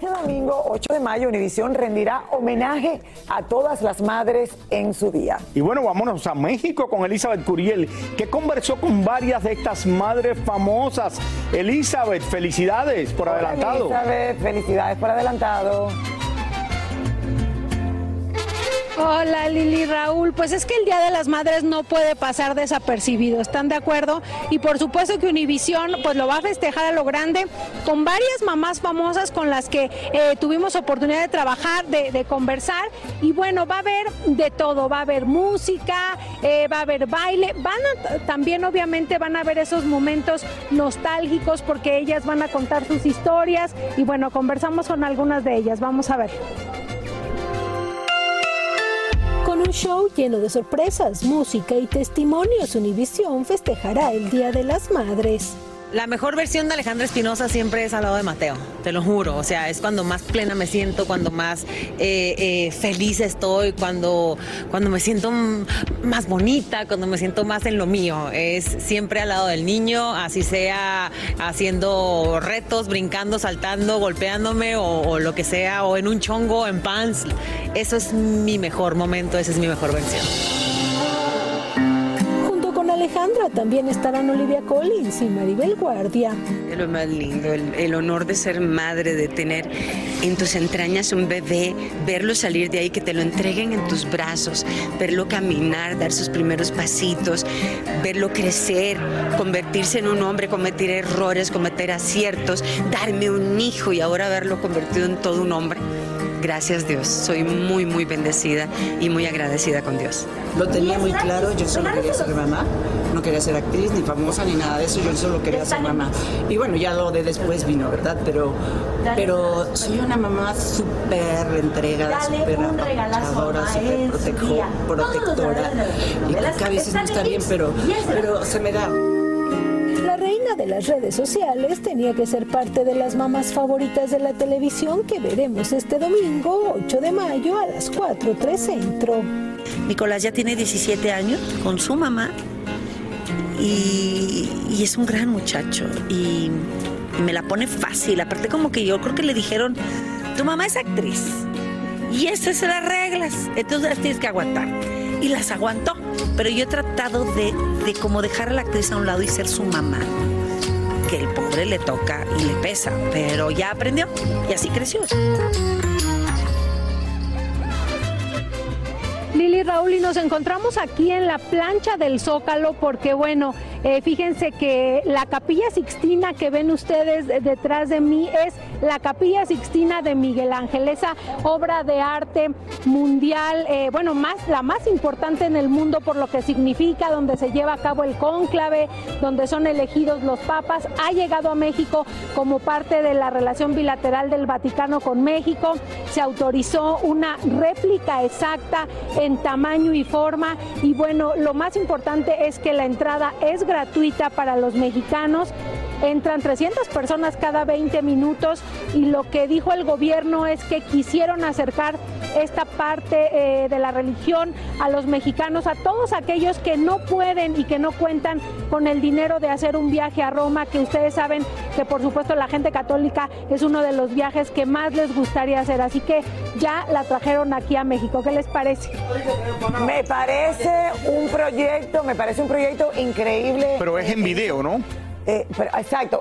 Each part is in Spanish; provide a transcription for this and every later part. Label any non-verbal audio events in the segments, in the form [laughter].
Este domingo, 8 de mayo, Univisión rendirá homenaje a todas las madres en su día. Y bueno, vámonos a México con Elizabeth Curiel, que conversó con varias de estas madres famosas. Elizabeth, felicidades por adelantado. Elizabeth, felicidades por adelantado. Hola Lili Raúl, pues es que el Día de las Madres no puede pasar desapercibido, ¿están de acuerdo? Y por supuesto que Univisión pues lo va a festejar a lo grande con varias mamás famosas con las que eh, tuvimos oportunidad de trabajar, de, conversar. Y bueno, va a haber de todo, va a haber música, eh, va a haber baile, van a, también obviamente van a haber esos momentos nostálgicos porque ellas van a contar sus historias. Y bueno, conversamos con algunas de ellas, vamos a ver. Un show lleno de sorpresas, música y testimonios, Univisión festejará el Día de las Madres. La mejor versión de Alejandra Espinosa siempre es al lado de Mateo, te lo juro. O sea, es cuando más plena me siento, cuando más eh, eh, feliz estoy, cuando, cuando me siento más bonita, cuando me siento más en lo mío. Es siempre al lado del niño, así sea haciendo retos, brincando, saltando, golpeándome o, o lo que sea, o en un chongo, en pants. Eso es mi mejor momento, esa es mi mejor versión. Alejandra también estarán Olivia Collins y Maribel Guardia. Es lo más lindo, el, el honor de ser madre, de tener en tus entrañas un bebé, verlo salir de ahí, que te lo entreguen en tus brazos, verlo caminar, dar sus primeros pasitos, verlo crecer, convertirse en un hombre, cometer errores, cometer aciertos, darme un hijo y ahora verlo convertido en todo un hombre. Gracias Dios, soy muy, muy bendecida y muy agradecida con Dios. Lo tenía muy claro, yo solo quería ser mamá, no quería ser actriz, ni famosa, ni nada de eso, yo solo quería ser mamá. Y bueno, ya lo de después vino, ¿verdad? Pero, pero soy una mamá súper entregada, súper apapachadora, súper protectora. Y creo que a veces no está bien, pero, pero se me da. Reina de las redes sociales tenía que ser parte de las mamás favoritas de la televisión que veremos este domingo 8 de mayo a las 4.3 centro. Nicolás ya tiene 17 años con su mamá y, y es un gran muchacho y me la pone fácil. Aparte como que yo creo que le dijeron, tu mamá es actriz y esas son las reglas, entonces las tienes que aguantar. Y las aguantó, pero yo he tratado de, de como dejar a la actriz a un lado y ser su mamá. Que el pobre le toca y le pesa, pero ya aprendió y así creció. Lili Raúl y nos encontramos aquí en la plancha del Zócalo porque bueno, eh, fíjense que la capilla Sixtina que ven ustedes de- detrás de mí es la Capilla Sixtina de Miguel Ángel, esa obra de arte mundial, eh, bueno, más, la más importante en el mundo por lo que significa, donde se lleva a cabo el cónclave, donde son elegidos los papas, ha llegado a México como parte de la relación bilateral del Vaticano con México. Se autorizó una réplica exacta en tamaño y forma y bueno, lo más importante es que la entrada es gratuita para los mexicanos entran 300 personas cada 20 minutos y lo que dijo el gobierno es que quisieron acercar esta parte eh, de la religión a los mexicanos, a todos aquellos que no pueden y que no cuentan con el dinero de hacer un viaje a Roma, que ustedes saben que por supuesto la gente católica es uno de los viajes que más les gustaría hacer, así que ya la trajeron aquí a México. ¿Qué les parece? Me parece un proyecto, me parece un proyecto increíble. Pero es en video, ¿no? Eh, pero, exacto.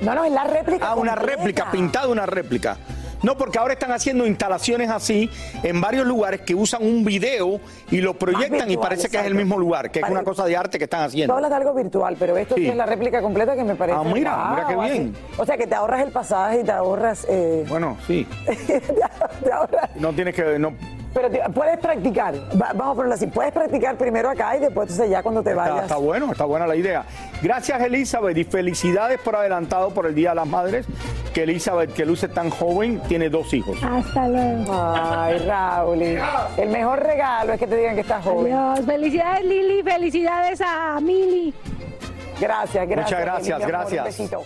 No, no, es la réplica. Ah, una réplica, pintada una réplica. No, porque ahora están haciendo instalaciones así en varios lugares que usan un video y lo proyectan y parece que es el mismo lugar, que es una cosa de arte que están Tú haciendo. hablas de algo virtual, pero esto sí, es la réplica completa que me parece. Ah, mira, mira qué bien. así. O sea, que te ahorras el pasaje y te ahorras. eh, Bueno, sí. [laughs] te ahorras- No tienes que. No, Pero te- puedes practicar. Va- vamos a ponerlo así. Puedes practicar primero acá y después, entonces, ya cuando te está, vayas. está bueno, está buena la idea. Gracias, Elizabeth, y felicidades por adelantado por el Día de las Madres. Que Elizabeth, que luce tan joven, tiene dos hijos. Hasta luego. Ay, Raúl. El mejor regalo es que te digan que estás joven. Adiós. Felicidades Lili, felicidades a Mili. Gracias, gracias. Muchas gracias, mi amor, un gracias. besito.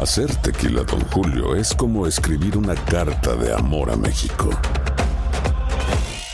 Hacer tequila, Don Julio, es como escribir una carta de amor a México.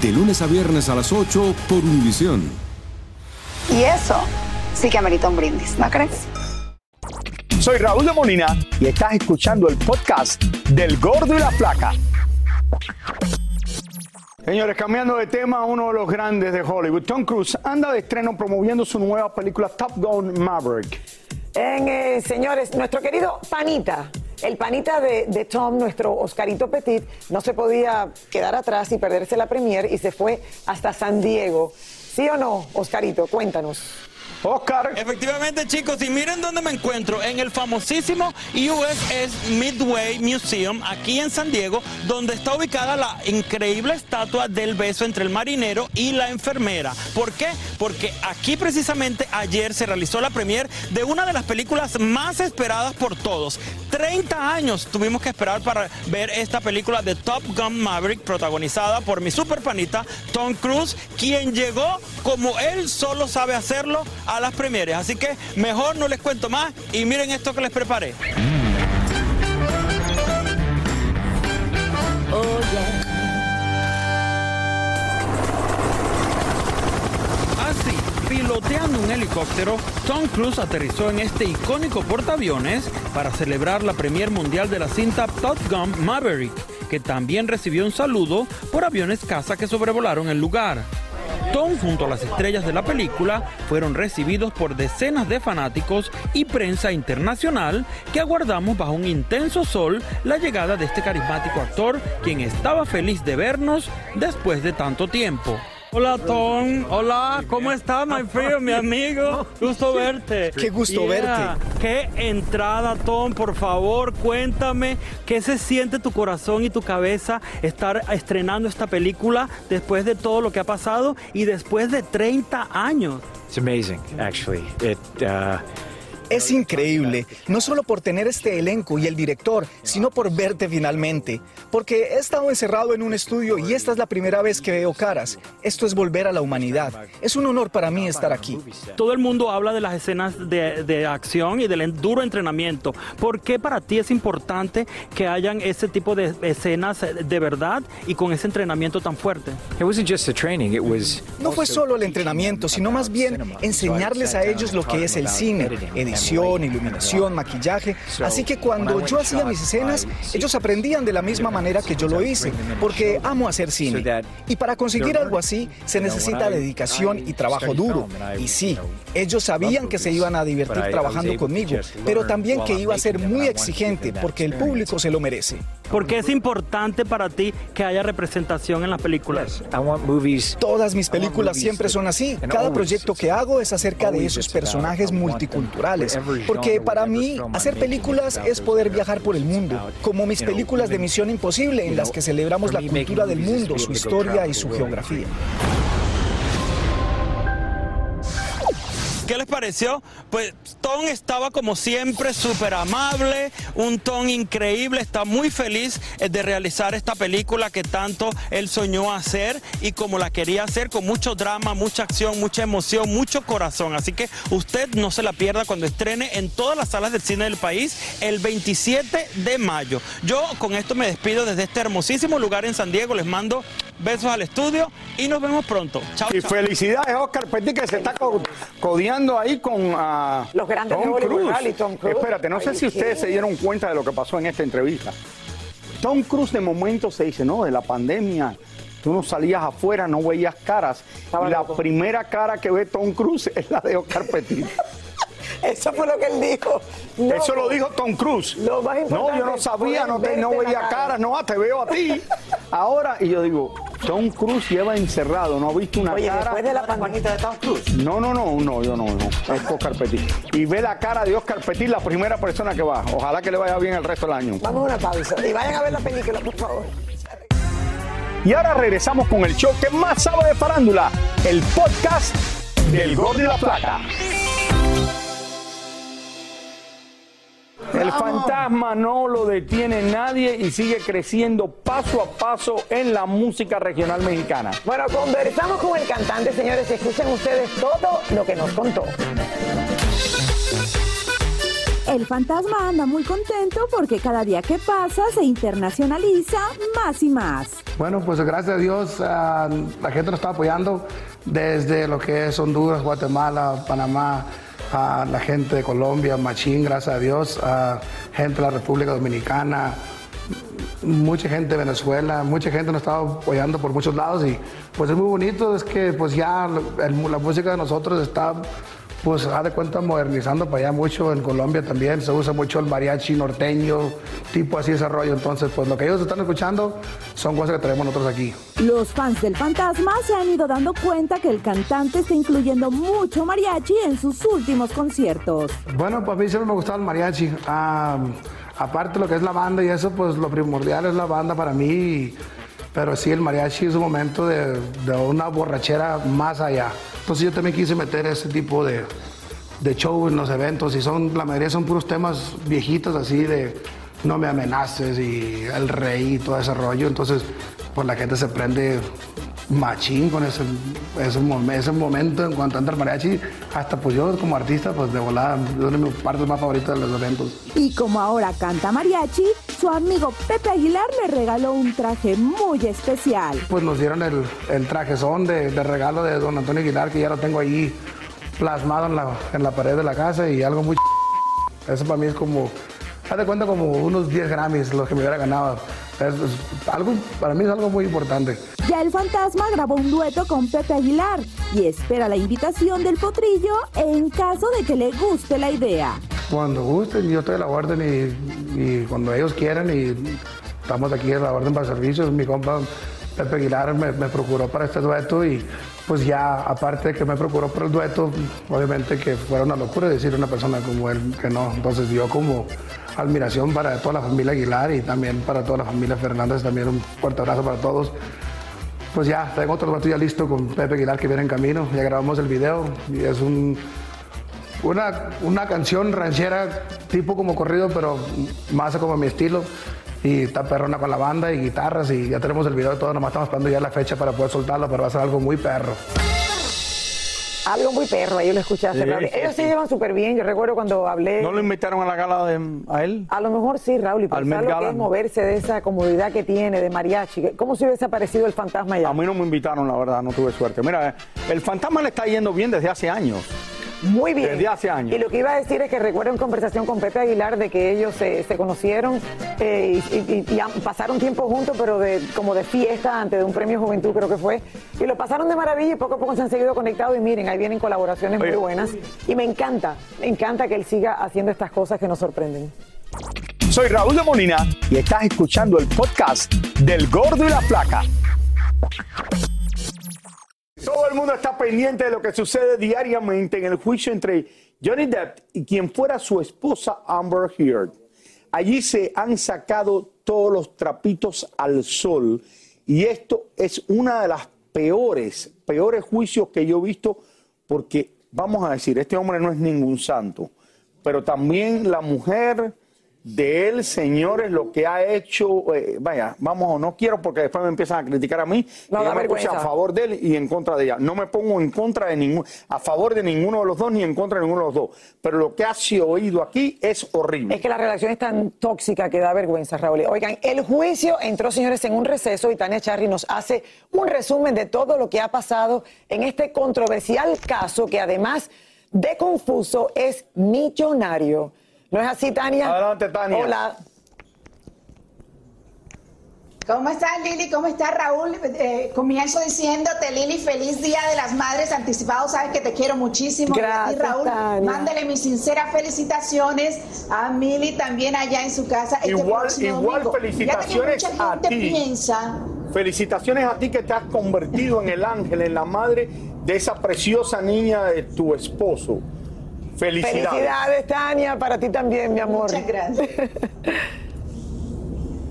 De lunes a viernes a las 8 por Univisión. Y eso sí que amerita un brindis, ¿no crees? Soy Raúl de Molina y estás escuchando el podcast del Gordo y la Flaca. Señores, cambiando de tema, uno de los grandes de Hollywood, Tom Cruise, anda de estreno promoviendo su nueva película Top Gun Maverick. En, eh, señores, nuestro querido Panita, el Panita de, Tom, nuestro Oscarito Petit, no se podía quedar atrás y perderse la premier y se fue hasta San Diego. ¿Sí o no, Oscarito? Cuéntanos. Oscar. Efectivamente, chicos, y miren dónde me encuentro, en el famosísimo USS Midway Museum, aquí en San Diego, donde está ubicada la increíble estatua del beso entre el marinero y la enfermera. ¿Por qué? Porque aquí precisamente ayer se realizó la premier de una de las películas más esperadas por todos. 30 años tuvimos que esperar para ver esta película de Top Gun Maverick, protagonizada por mi super panita Tom Cruise, quien llegó como él solo sabe hacerlo las premieres. Así que mejor no les cuento más y miren esto que les preparé. Así, piloteando un helicóptero, Tom Cruise aterrizó en este icónico portaaviones para celebrar la premier mundial de la cinta Top Gun Maverick, que también recibió un saludo por aviones caza que sobrevolaron el lugar. Tom junto a las estrellas de la película fueron recibidos por decenas de fanáticos y prensa internacional que aguardamos bajo un intenso sol la llegada de este carismático actor quien estaba feliz de vernos después de tanto tiempo. Hola Tom, hola, ¿cómo estás, my friend, mi amigo? Gusto verte. [laughs] Qué gusto verte. Qué entrada, Tom, por favor, cuéntame qué se siente tu corazón y tu cabeza estar estrenando esta película después de todo lo que ha pasado y después de 30 años. It's amazing, actually. It, uh... Es increíble, no solo por tener este elenco y el director, sino por verte finalmente. Porque he estado encerrado en un estudio y esta es la primera vez que veo caras. Esto es volver a la humanidad. Es un honor para mí estar aquí. Todo el mundo habla de las escenas de, acción y del duro entrenamiento. ¿Por qué para ti es importante que hayan ese tipo de escenas de verdad y con ese entrenamiento tan fuerte? No fue solo el entrenamiento, sino más bien enseñarles a ellos lo que es el cine, iluminación, maquillaje. Así que cuando yo hacía mis escenas, ellos aprendían de la misma manera que yo lo hice, porque amo hacer cine. Y para conseguir algo así, se necesita dedicación y trabajo duro. Y sí, ellos sabían que se iban a divertir trabajando conmigo, pero también que iba a ser muy exigente, porque el público se lo merece. ¿Por qué es importante para ti que haya representación en las películas? Todas mis películas siempre son así. Cada proyecto que hago es acerca de esos personajes multiculturales. Porque para mí, hacer películas es poder viajar por el mundo, como mis películas de Misión Imposible, en las que celebramos la cultura del mundo, su historia y su geografía. ¿Qué les pareció? Pues Tom estaba como siempre súper amable, un Tom increíble, está muy feliz eh, de realizar esta película que tanto él soñó hacer y como la quería hacer con mucho drama, mucha acción, mucha emoción, mucho corazón. Así que usted no se la pierda cuando estrene en todas las salas del cine del país el 27 de mayo. Yo con esto me despido desde este hermosísimo lugar en San Diego. Les mando besos al estudio y nos vemos pronto. Chao. Y felicidades, Oscar Petit, que se está codiando ahí con uh, los grandes Tom Cruise. Tom Cruise. Espérate, no sé si ustedes se dieron cuenta de lo que pasó en esta entrevista. Tom Cruise de momento se dice, no, de la pandemia. Tú no salías afuera, no veías caras. y la primera cara que ve Tom Cruise [laughs] es la de Oscar Petit. Eso fue lo que él dijo. Eso lo dijo Tom Cruise. no, yo no sabía, no, te, no veía caras, no, te veo a ti. [laughs] Ahora, y yo digo, Tom Cruise lleva encerrado, no ha visto una Oye, cara. después de la pandemia de Tom Cruise. No, no, no, no, yo no, no. Es Oscar Petit. Y ve la cara de Oscar Petit, la primera persona que va. Ojalá que le vaya bien el resto del año. Vamos a una pausa. Y vayan a ver la película, por favor. Y ahora regresamos con el show que más sabe de farándula, el podcast del Gol de la Plata. El fantasma no lo detiene nadie y sigue creciendo paso a paso en la música regional mexicana. Bueno, conversamos con el cantante, señores, escuchen ustedes todo lo que nos contó. El fantasma anda muy contento porque cada día que pasa se internacionaliza más y más. Bueno, pues gracias a Dios la gente nos está apoyando desde lo que es Honduras, Guatemala, Panamá, a la gente de Colombia, Machín, gracias a Dios, a gente de la República Dominicana, mucha gente de Venezuela, mucha gente nos está apoyando por muchos lados y pues es muy bonito, es que pues ya la música de nosotros está pues ha de cuenta modernizando para allá mucho, en Colombia también se usa mucho el mariachi norteño, tipo así ese rollo, entonces pues lo que ellos están escuchando son cosas que tenemos nosotros aquí. Los fans del Fantasma se han ido dando cuenta que el cantante está incluyendo mucho mariachi en sus últimos conciertos. Bueno, pues a mí siempre me gustaba el mariachi, aparte lo que es la banda y eso, pues lo primordial es la banda para mí, pero sí el mariachi es un momento de, de una borrachera más allá. Entonces yo también quise meter ese tipo de, de show en los eventos y son, la mayoría son puros temas viejitos así de no me amenaces y el rey y todo ese rollo. Entonces, pues la gente se prende machín con ese, ese, ese momento en cuanto entra el mariachi. Hasta pues yo como artista, pues de volada, es una de mis partes más favoritas de los eventos. Y como ahora canta mariachi, su amigo Pepe Aguilar le regaló un traje muy especial. Pues nos dieron el, el trajezón de, de regalo de don Antonio Aguilar, que ya lo tengo ahí plasmado en la, en la pared de la casa y algo muy... Eso para mí es como haz de cuenta como unos 10 Grammys los que me hubiera ganado. algo, para mí es algo muy importante. Ya el fantasma grabó un dueto con Pepe Aguilar y espera la invitación del potrillo en caso de que le guste la idea. Cuando gusten, yo estoy a la orden y, cuando ellos quieran y estamos aquí a la orden para servicios, mi compa Pepe Aguilar me, me procuró para este dueto y pues ya aparte de que me procuró para el dueto, obviamente que fuera una locura decir a una persona como él que no. Entonces yo como admiración para toda la familia Aguilar y también para toda la familia Fernández, también un fuerte abrazo para todos. Pues ya, tengo otro dueto ya listo con Pepe Aguilar que viene en camino, ya grabamos el video y es un, una, una canción ranchera tipo como corrido, pero más como mi estilo y está perrona con la banda y guitarras y ya tenemos el video de todo, nomás estamos esperando ya la fecha para poder soltarlo, pero va a ser algo muy perro. Algo muy perro, ahí lo escuchaste. Sí, Raúl. sí, Ellos se sí. llevan súper bien. Yo recuerdo cuando hablé. ¿No lo invitaron a la gala de, a él? A lo mejor sí, Raúl, y pensar lo que es moverse de esa comodidad que tiene de mariachi. ¿Cómo se hubiese aparecido el fantasma allá? A mí no me invitaron, la verdad, no tuve suerte. Mira, eh, el fantasma le está yendo bien desde hace años. Muy bien. Desde hace años. Y lo que iba a decir es que recuerdo en conversación con Pepe Aguilar de que ellos se, se conocieron eh, y, y- y pasaron tiempo juntos, pero de, como de fiesta antes de un premio Juventud creo que fue. Y lo pasaron de maravilla y poco a poco se han seguido conectados y miren, ahí vienen colaboraciones muy buenas. Y me encanta, me encanta que él siga haciendo estas cosas que nos sorprenden. Soy Raúl de Molina y estás escuchando el podcast del Gordo y la Flaca. Todo el mundo está pendiente de lo que sucede diariamente en el juicio entre Johnny Depp y quien fuera su esposa Amber Heard. Allí se han sacado todos los trapitos al sol y esto es una de las peores, peores juicios que yo he visto porque, vamos a decir, este hombre no es ningún santo, pero también la mujer de él, señores, lo que ha hecho, eh, vaya, vamos, no quiero porque después me empiezan a criticar a mí, No, y yo me puse a favor de él y en contra de ella. No me pongo en contra de ningún, a favor de ninguno de los dos ni en contra de ninguno de los dos, pero lo que ha sido oído aquí es horrible. Es que la relación es tan tóxica que da vergüenza, Raúl. Oigan, el juicio entró, señores, en un receso y Tania Charry nos hace un resumen de todo lo que ha pasado en este controversial caso que además de confuso es millonario. ¿No es así, Tania? Adelante, Tania. Hola. ¿Cómo estás, Lili? ¿Cómo estás, Raúl? Eh, comienzo diciéndote, Lili, feliz Día de las Madres anticipado. Sabes que te quiero muchísimo. Y a ti, Gracias, Raúl, Tania. mándale mis sinceras felicitaciones a Mili también allá en su casa. este Igual- igual domingo. felicitaciones ya que mucha a gente ti. piensa Felicitaciones a ti que te has convertido en el ángel, en la madre de esa preciosa niña de tu esposo. Felicidades. Felicidades, Tania, para ti también, mi amor. Muchas gracias.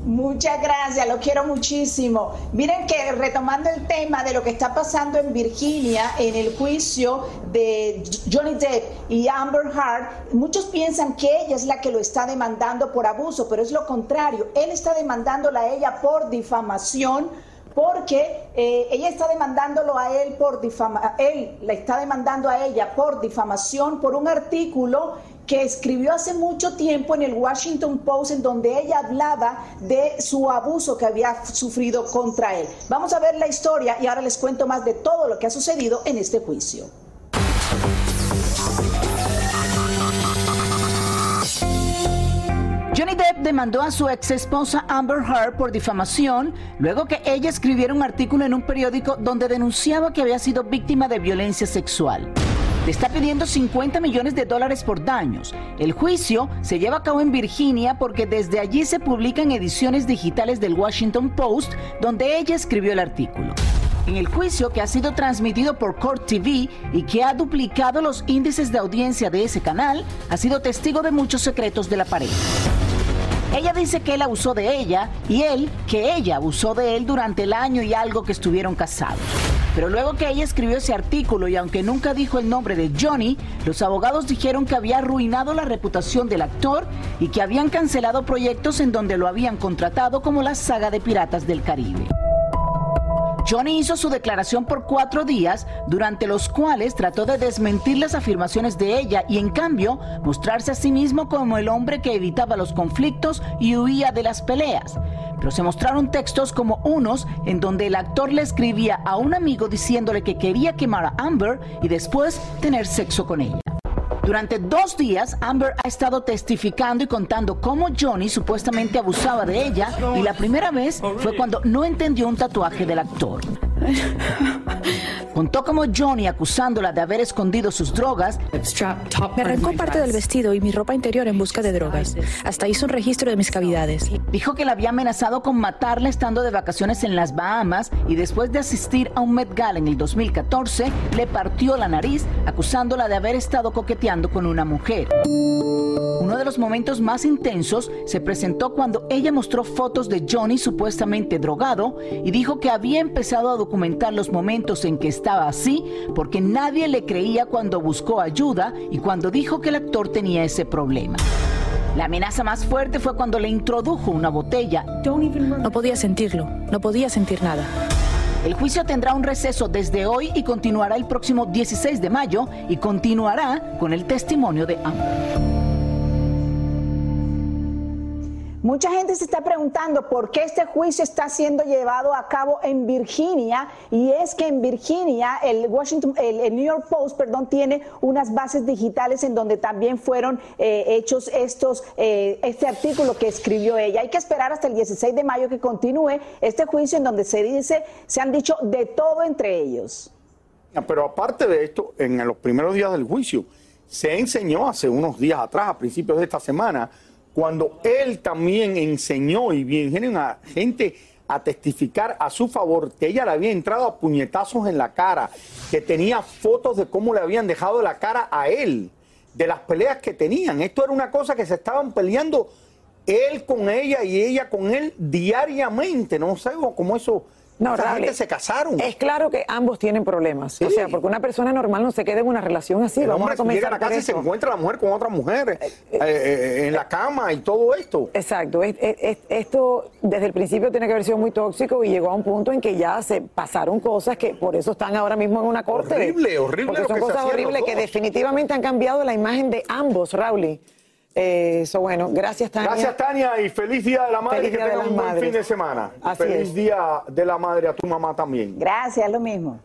Muchas gracias, lo quiero muchísimo. Miren que retomando el tema de lo que está pasando en Virginia en el juicio de Johnny Depp y Amber Heard, muchos piensan que ella es la que lo está demandando por abuso, pero es lo contrario. Él está demandándola a ella por difamación porque eh, ella está demandándolo a él por difama él la está demandando a ella por difamación por un artículo que escribió hace mucho tiempo en el Washington Post en donde ella hablaba de su abuso que había sufrido contra él. Vamos a ver la historia y ahora les cuento más de todo lo que ha sucedido en este juicio. Demandó a su ex esposa Amber Heard por difamación luego que ella escribiera un artículo en un periódico donde denunciaba que había sido víctima de violencia sexual. Le está pidiendo 50 millones de dólares por daños. El juicio se lleva a cabo en Virginia porque desde allí se publican ediciones digitales del Washington Post donde ella escribió el artículo. En el juicio que ha sido transmitido por Court TV y que ha duplicado los índices de audiencia de ese canal, ha sido testigo de muchos secretos de la pareja. Ella dice que él abusó de ella y él que ella abusó de él durante el año y algo que estuvieron casados. Pero luego que ella escribió ese artículo y aunque nunca dijo el nombre de Johnny, los abogados dijeron que había arruinado la reputación del actor y que habían cancelado proyectos en donde lo habían contratado como la saga de Piratas del Caribe. Johnny hizo su declaración por cuatro días, durante los cuales trató de desmentir las afirmaciones de ella y en cambio mostrarse a sí mismo como el hombre que evitaba los conflictos y huía de las peleas. Pero se mostraron textos como unos en donde el actor le escribía a un amigo diciéndole que quería quemar a Amber y después tener sexo con ella. Durante dos días, Amber ha estado testificando y contando cómo Johnny supuestamente abusaba de ella y la primera vez fue cuando no entendió un tatuaje del actor. [laughs] Contó como Johnny, acusándola de haber escondido sus drogas, Me arrancó parte del vestido y mi ropa interior en busca de drogas. Hasta hizo un registro de mis cavidades. dijo que la había amenazado con matarla estando de vacaciones en las Bahamas y después de asistir a un Met Gala en el 2014, le partió la nariz acusándola de haber estado coqueteando con una mujer. Uno de los momentos más intensos se presentó cuando ella mostró fotos de Johnny supuestamente drogado y dijo que había empezado a documentar los momentos en que estaba así porque nadie le creía cuando buscó ayuda y cuando dijo que el actor tenía ese problema. La amenaza más fuerte fue cuando le introdujo una botella. No podía sentirlo, no podía sentir nada. El juicio tendrá un receso desde hoy y continuará el próximo 16 de mayo y continuará con el testimonio de Amber. Mucha gente se está preguntando por qué este juicio está siendo llevado a cabo en Virginia y es que en Virginia el Washington, el, New York Post, perdón, tiene unas bases digitales en donde también fueron eh, hechos estos, eh, este artículo que escribió ella. Hay que esperar hasta el 16 de mayo que continúe este juicio en donde se dice, se han dicho de todo entre ellos. Pero aparte de esto, en los primeros días del juicio se enseñó hace unos días atrás, a principios de esta semana cuando él también enseñó y vinieron a gente a testificar a su favor que ella le había entrado a puñetazos en la cara, que tenía fotos de cómo le habían dejado la cara a él, de las peleas que tenían. Esto era una cosa que se estaban peleando él con ella y ella con él diariamente. No sé cómo eso no, se casaron. Es claro que ambos tienen problemas. O sea, porque una persona normal no se queda en una relación así. El Vamos a comenzar llega a la casa y se encuentra la mujer con otra mujer eh, eh, eh, en la cama y todo esto. Exacto. esto desde el principio tiene que haber sido muy tóxico y llegó a un punto en que ya se pasaron cosas que por eso están ahora mismo en una corte. Horrible, horrible. Porque son cosas horribles que definitivamente han cambiado la imagen de ambos, Rauli. Eso, bueno, gracias Tania. Gracias Tania y feliz Día de la Madre, que tengas un buen fin de semana. feliz Día de la Madre a tu mamá también. Gracias, lo mismo.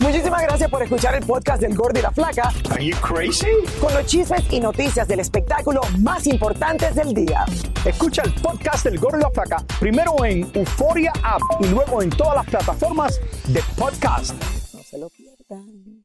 Muchísimas gracias por escuchar el podcast del Gordo y la Flaca. Are you crazy? Con los chismes y noticias del espectáculo más importantes del día. Escucha el podcast del Gordo y la Flaca primero en Euforia App y luego en todas las plataformas de podcast. No se lo pierdan.